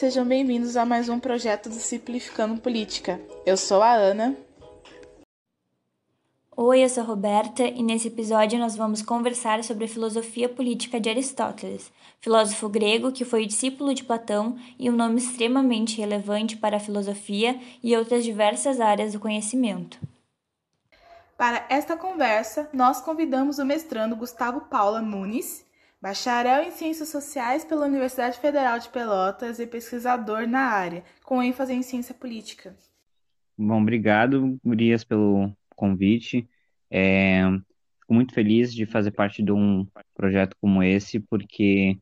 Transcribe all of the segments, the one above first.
sejam bem-vindos a mais um projeto do Simplificando Política. Eu sou a Ana. Oi, eu sou a Roberta e nesse episódio nós vamos conversar sobre a filosofia política de Aristóteles, filósofo grego que foi discípulo de Platão e um nome extremamente relevante para a filosofia e outras diversas áreas do conhecimento. Para esta conversa, nós convidamos o mestrando Gustavo Paula Nunes, bacharel em Ciências Sociais pela Universidade Federal de Pelotas e pesquisador na área, com ênfase em ciência política. Bom, obrigado, Gurias, pelo convite. É, fico muito feliz de fazer parte de um projeto como esse, porque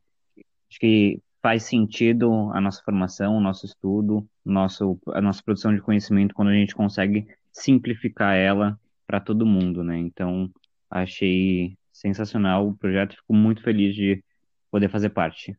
acho que faz sentido a nossa formação, o nosso estudo, nosso, a nossa produção de conhecimento quando a gente consegue simplificar ela para todo mundo, né? Então, achei sensacional o projeto, fico muito feliz de poder fazer parte.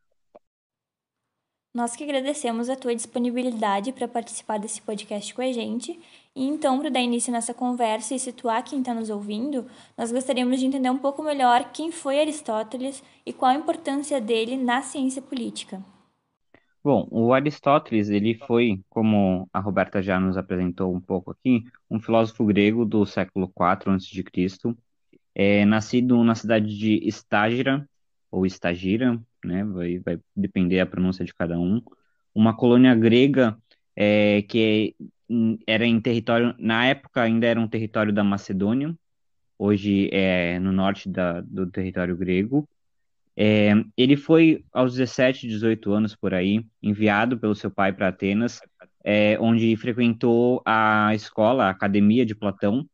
Nós que agradecemos a tua disponibilidade para participar desse podcast com a gente. E então, para dar início nessa conversa e situar quem está nos ouvindo, nós gostaríamos de entender um pouco melhor quem foi Aristóteles e qual a importância dele na ciência política. Bom, o Aristóteles, ele foi, como a Roberta já nos apresentou um pouco aqui, um filósofo grego do século IV a.C., é, nascido na cidade de Estágira, ou Estagira, né, vai, vai depender a pronúncia de cada um, uma colônia grega é, que era em território, na época ainda era um território da Macedônia, hoje é no norte da, do território grego, é, ele foi aos 17, 18 anos por aí, enviado pelo seu pai para Atenas, é, onde frequentou a escola, a academia de Platão,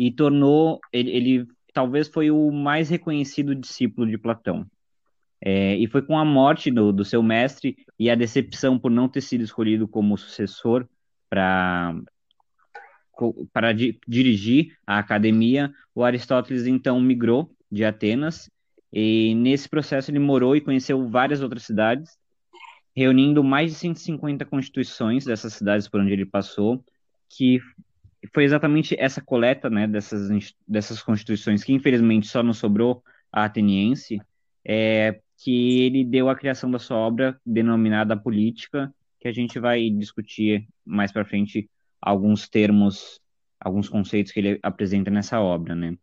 e tornou ele, ele talvez foi o mais reconhecido discípulo de Platão. É, e foi com a morte do, do seu mestre e a decepção por não ter sido escolhido como sucessor para para di, dirigir a academia, o Aristóteles então migrou de Atenas e nesse processo ele morou e conheceu várias outras cidades, reunindo mais de 150 constituições dessas cidades por onde ele passou, que foi exatamente essa coleta né, dessas, dessas constituições, que infelizmente só não sobrou a ateniense, é, que ele deu a criação da sua obra denominada Política, que a gente vai discutir mais para frente alguns termos, alguns conceitos que ele apresenta nessa obra, né?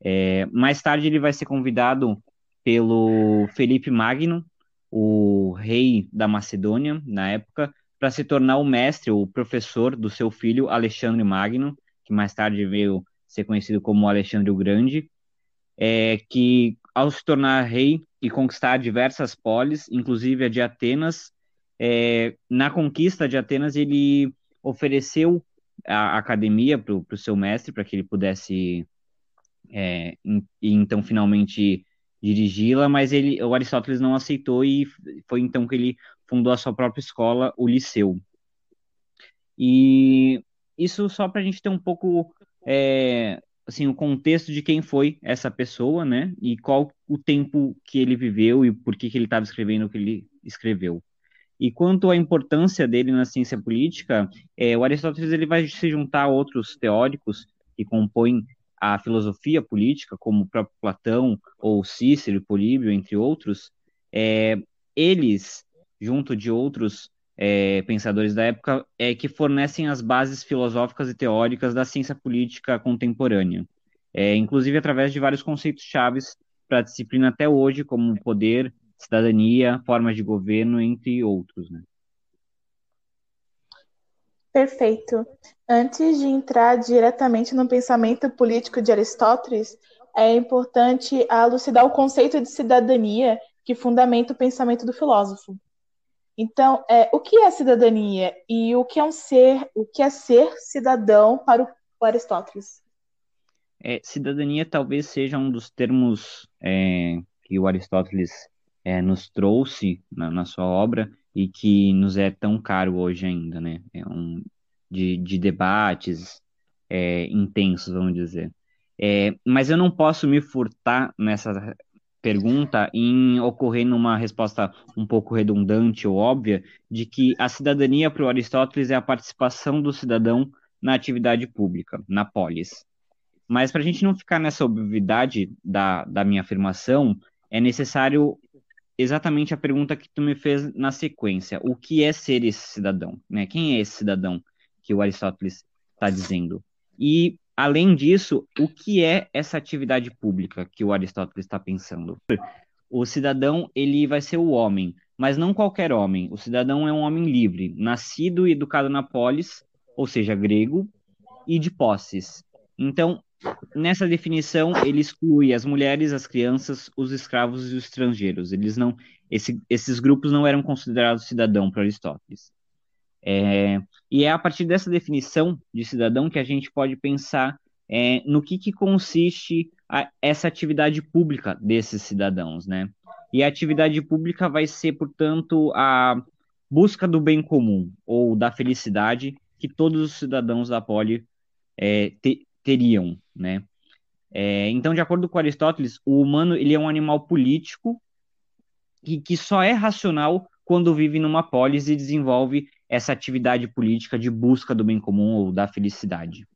É, mais tarde ele vai ser convidado pelo Felipe Magno, o rei da Macedônia na época, para se tornar o mestre, o professor do seu filho Alexandre Magno, que mais tarde veio ser conhecido como Alexandre o Grande, é, que ao se tornar rei e conquistar diversas polis, inclusive a de Atenas, é, na conquista de Atenas ele ofereceu a academia para o seu mestre para que ele pudesse é, e então finalmente dirigi-la, mas ele, o Aristóteles não aceitou e foi então que ele fundou a sua própria escola, o Liceu. E isso só para a gente ter um pouco é, assim o contexto de quem foi essa pessoa, né? E qual o tempo que ele viveu e por que, que ele estava escrevendo o que ele escreveu. E quanto à importância dele na ciência política, é, o Aristóteles ele vai se juntar a outros teóricos que compõem a filosofia política, como o próprio Platão ou Cícero, Políbio, entre outros, é, eles, junto de outros é, pensadores da época, é que fornecem as bases filosóficas e teóricas da ciência política contemporânea, é, inclusive através de vários conceitos chaves para a disciplina até hoje, como poder, cidadania, formas de governo, entre outros. Né? Perfeito. Antes de entrar diretamente no pensamento político de Aristóteles, é importante elucidar o conceito de cidadania que fundamenta o pensamento do filósofo. Então, é, o que é cidadania e o que é um ser, o que é ser cidadão para o Aristóteles? É, cidadania talvez seja um dos termos é, que o Aristóteles é, nos trouxe na, na sua obra e que nos é tão caro hoje ainda, né? É um de, de debates é, intensos, vamos dizer. Mas eu não posso me furtar nessa pergunta em ocorrer numa resposta um pouco redundante ou óbvia de que a cidadania para o Aristóteles é a participação do cidadão na atividade pública, na polis. Mas para a gente não ficar nessa obviedade da, da minha afirmação, é necessário exatamente a pergunta que tu me fez na sequência. O que é ser esse cidadão? Né? Quem é esse cidadão que o Aristóteles está dizendo? E, além disso, o que é essa atividade pública que o Aristóteles está pensando? O cidadão, ele vai ser o homem, mas não qualquer homem. O cidadão é um homem livre, nascido e educado na polis, ou seja, grego, e de posses. Então, nessa definição, ele exclui as mulheres, as crianças, os escravos e os estrangeiros. Eles não, esse, esses grupos não eram considerados cidadão para Aristóteles. É, e é a partir dessa definição de cidadão que a gente pode pensar é, no que, que consiste a, essa atividade pública desses cidadãos, né? E a atividade pública vai ser, portanto, a busca do bem comum ou da felicidade que todos os cidadãos da poli é, te, teriam, né? É, então, de acordo com Aristóteles, o humano ele é um animal político que, que só é racional quando vive numa polis e desenvolve essa atividade política de busca do bem comum ou da felicidade.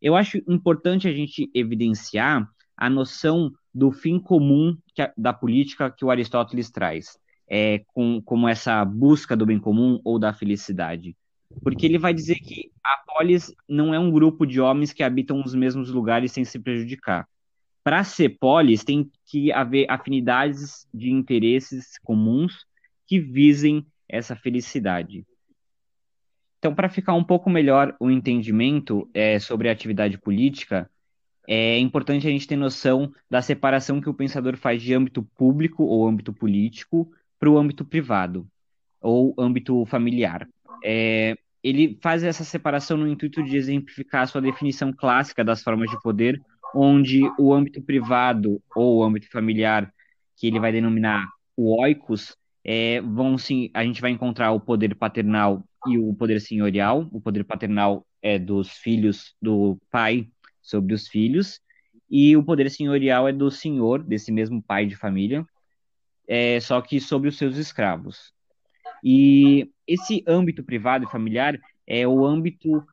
Eu acho importante a gente evidenciar a noção do fim comum a, da política que o Aristóteles traz, é, com, como essa busca do bem comum ou da felicidade porque ele vai dizer que a polis não é um grupo de homens que habitam os mesmos lugares sem se prejudicar. Para ser polis, tem que haver afinidades de interesses comuns que visem essa felicidade. Então, para ficar um pouco melhor o entendimento é, sobre a atividade política, é importante a gente ter noção da separação que o pensador faz de âmbito público ou âmbito político para o âmbito privado ou âmbito familiar. É, ele faz essa separação no intuito de exemplificar a sua definição clássica das formas de poder, onde o âmbito privado ou o âmbito familiar, que ele vai denominar o oikos, é, vão sim, a gente vai encontrar o poder paternal e o poder senhorial. O poder paternal é dos filhos do pai sobre os filhos, e o poder senhorial é do senhor, desse mesmo pai de família, é, só que sobre os seus escravos. E esse âmbito privado e familiar é o âmbito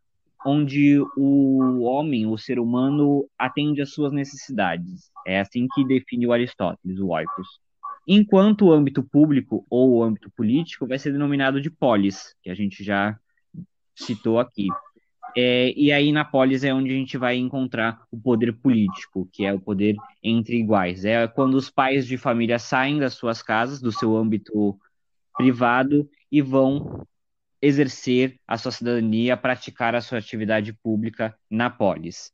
onde o homem, o ser humano, atende às suas necessidades. É assim que define o Aristóteles, o oikos. Enquanto o âmbito público ou o âmbito político vai ser denominado de polis, que a gente já citou aqui. É, e aí na polis é onde a gente vai encontrar o poder político, que é o poder entre iguais. É quando os pais de família saem das suas casas, do seu âmbito privado e vão exercer a sua cidadania, praticar a sua atividade pública na polis.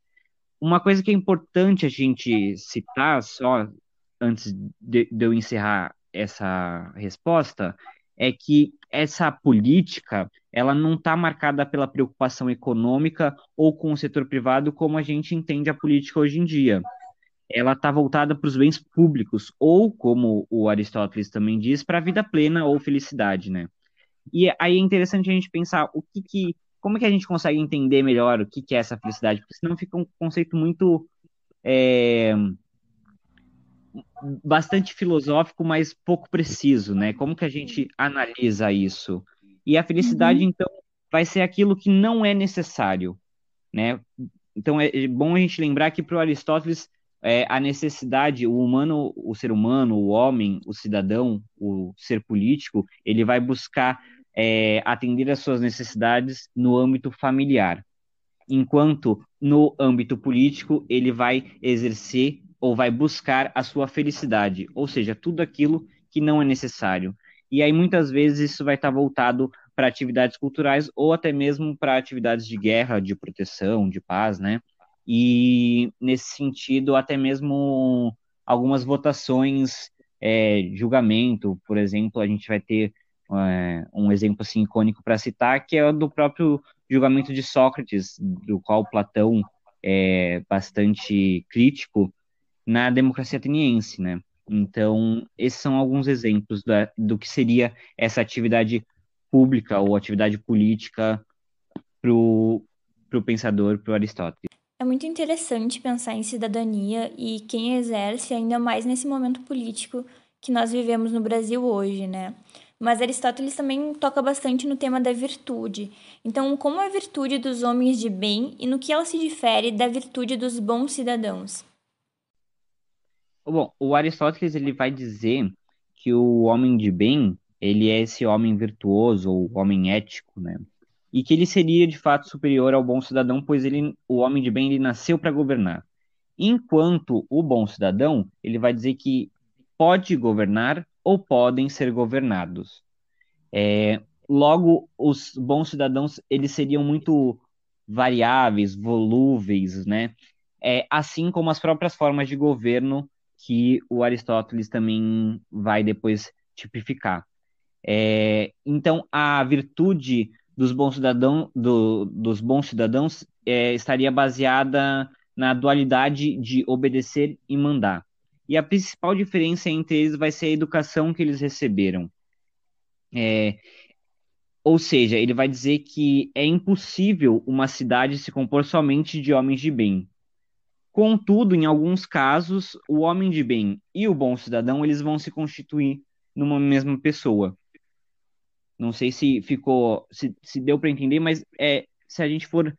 Uma coisa que é importante a gente citar, só antes de, de eu encerrar essa resposta, é que essa política ela não está marcada pela preocupação econômica ou com o setor privado como a gente entende a política hoje em dia ela está voltada para os bens públicos, ou, como o Aristóteles também diz, para a vida plena ou felicidade, né? E aí é interessante a gente pensar o que, que como é que a gente consegue entender melhor o que, que é essa felicidade, porque senão fica um conceito muito é, bastante filosófico, mas pouco preciso, né? Como que a gente analisa isso? E a felicidade, uhum. então, vai ser aquilo que não é necessário, né? Então é bom a gente lembrar que para Aristóteles é, a necessidade, o humano, o ser humano, o homem, o cidadão, o ser político, ele vai buscar é, atender às suas necessidades no âmbito familiar, enquanto no âmbito político ele vai exercer ou vai buscar a sua felicidade, ou seja, tudo aquilo que não é necessário. E aí muitas vezes isso vai estar voltado para atividades culturais ou até mesmo para atividades de guerra, de proteção, de paz, né? e nesse sentido até mesmo algumas votações é, julgamento, por exemplo, a gente vai ter é, um exemplo assim icônico para citar que é o do próprio julgamento de Sócrates, do qual Platão é bastante crítico na democracia ateniense, né? Então, esses são alguns exemplos da, do que seria essa atividade pública ou atividade política para o pensador, para Aristóteles. É muito interessante pensar em cidadania e quem exerce, ainda mais nesse momento político que nós vivemos no Brasil hoje, né? Mas Aristóteles também toca bastante no tema da virtude. Então, como é a virtude dos homens de bem e no que ela se difere da virtude dos bons cidadãos? Bom, o Aristóteles ele vai dizer que o homem de bem, ele é esse homem virtuoso, ou homem ético, né? E que ele seria de fato superior ao bom cidadão, pois ele, o homem de bem, ele nasceu para governar. Enquanto o bom cidadão, ele vai dizer que pode governar ou podem ser governados. É, logo, os bons cidadãos, eles seriam muito variáveis, volúveis, né? É, assim como as próprias formas de governo que o Aristóteles também vai depois tipificar. É, então, a virtude dos bons, cidadão, do, dos bons cidadãos é, estaria baseada na dualidade de obedecer e mandar. E a principal diferença entre eles vai ser a educação que eles receberam. É, ou seja, ele vai dizer que é impossível uma cidade se compor somente de homens de bem. Contudo, em alguns casos, o homem de bem e o bom cidadão eles vão se constituir numa mesma pessoa. Não sei se ficou, se, se deu para entender, mas é, se a gente for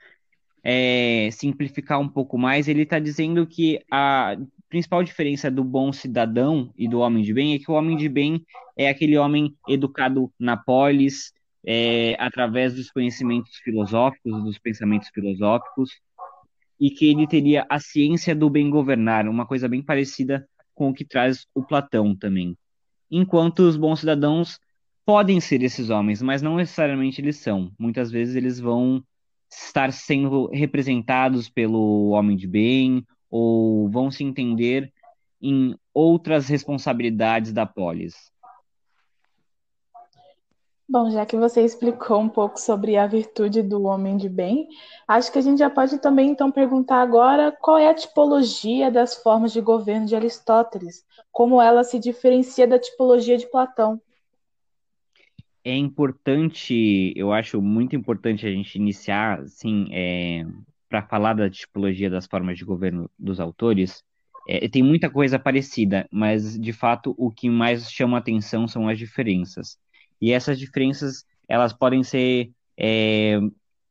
é, simplificar um pouco mais, ele está dizendo que a principal diferença do bom cidadão e do homem de bem é que o homem de bem é aquele homem educado na polis, é, através dos conhecimentos filosóficos, dos pensamentos filosóficos, e que ele teria a ciência do bem governar, uma coisa bem parecida com o que traz o Platão também. Enquanto os bons cidadãos podem ser esses homens, mas não necessariamente eles são. Muitas vezes eles vão estar sendo representados pelo homem de bem ou vão se entender em outras responsabilidades da polis. Bom, já que você explicou um pouco sobre a virtude do homem de bem, acho que a gente já pode também então perguntar agora qual é a tipologia das formas de governo de Aristóteles, como ela se diferencia da tipologia de Platão. É importante, eu acho muito importante a gente iniciar, assim, é, para falar da tipologia das formas de governo dos autores. É, tem muita coisa parecida, mas de fato o que mais chama atenção são as diferenças. E essas diferenças, elas podem ser é,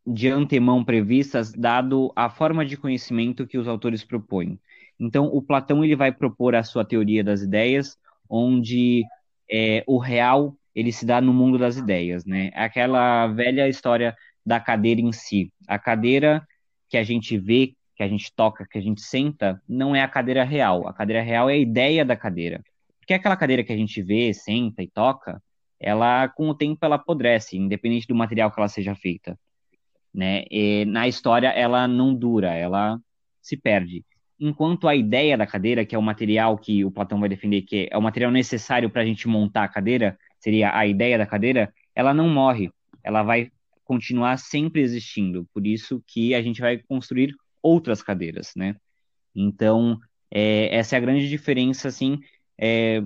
de antemão previstas, dado a forma de conhecimento que os autores propõem. Então, o Platão ele vai propor a sua teoria das ideias, onde é, o real ele se dá no mundo das ideias, né? Aquela velha história da cadeira em si. A cadeira que a gente vê, que a gente toca, que a gente senta, não é a cadeira real. A cadeira real é a ideia da cadeira. Porque aquela cadeira que a gente vê, senta e toca, ela com o tempo ela apodrece, independente do material que ela seja feita, né? E na história ela não dura, ela se perde. Enquanto a ideia da cadeira, que é o material que o Platão vai defender, que é o material necessário para a gente montar a cadeira, seria a ideia da cadeira, ela não morre, ela vai continuar sempre existindo. Por isso que a gente vai construir outras cadeiras, né? Então, é, essa é a grande diferença, assim, é,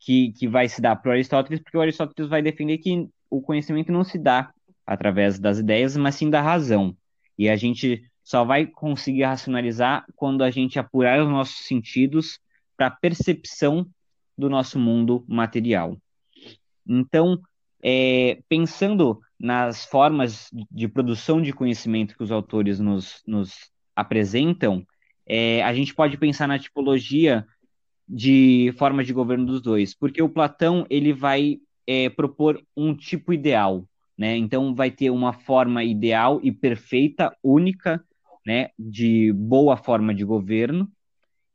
que, que vai se dar para o Aristóteles, porque o Aristóteles vai defender que o conhecimento não se dá através das ideias, mas sim da razão. E a gente só vai conseguir racionalizar quando a gente apurar os nossos sentidos para a percepção do nosso mundo material. Então, é, pensando nas formas de produção de conhecimento que os autores nos, nos apresentam, é, a gente pode pensar na tipologia de forma de governo dos dois, porque o Platão ele vai é, propor um tipo ideal, né? Então vai ter uma forma ideal e perfeita, única, né, de boa forma de governo,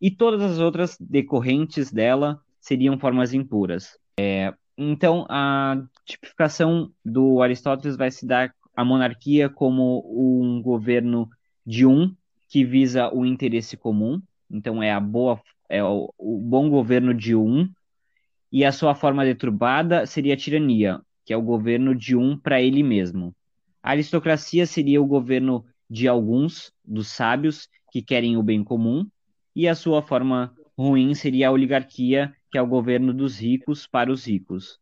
e todas as outras decorrentes dela seriam formas impuras. É, então a tipificação do Aristóteles vai se dar a monarquia como um governo de um que visa o interesse comum, então é a boa é o, o bom governo de um, e a sua forma deturbada seria a tirania, que é o governo de um para ele mesmo. A aristocracia seria o governo de alguns, dos sábios, que querem o bem comum, e a sua forma ruim seria a oligarquia, que é o governo dos ricos para os ricos.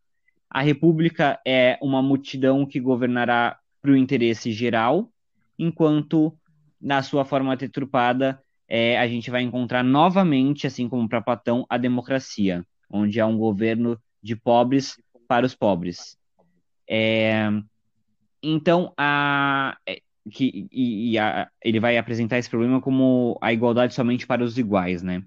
A república é uma multidão que governará para o interesse geral, enquanto, na sua forma deturpada, é, a gente vai encontrar novamente, assim como para Platão, a democracia, onde há um governo de pobres para os pobres. É, então, a, é, que, e, e a, ele vai apresentar esse problema como a igualdade somente para os iguais, né?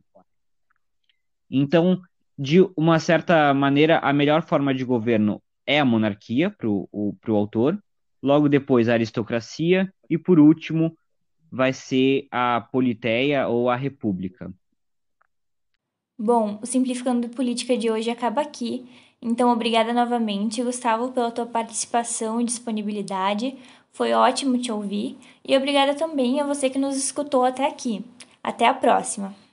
Então, de uma certa maneira, a melhor forma de governo é a monarquia para o autor, logo depois a aristocracia e, por último, vai ser a politeia ou a república. Bom, o Simplificando Política de hoje acaba aqui. Então, obrigada novamente, Gustavo, pela tua participação e disponibilidade. Foi ótimo te ouvir. E obrigada também a você que nos escutou até aqui. Até a próxima!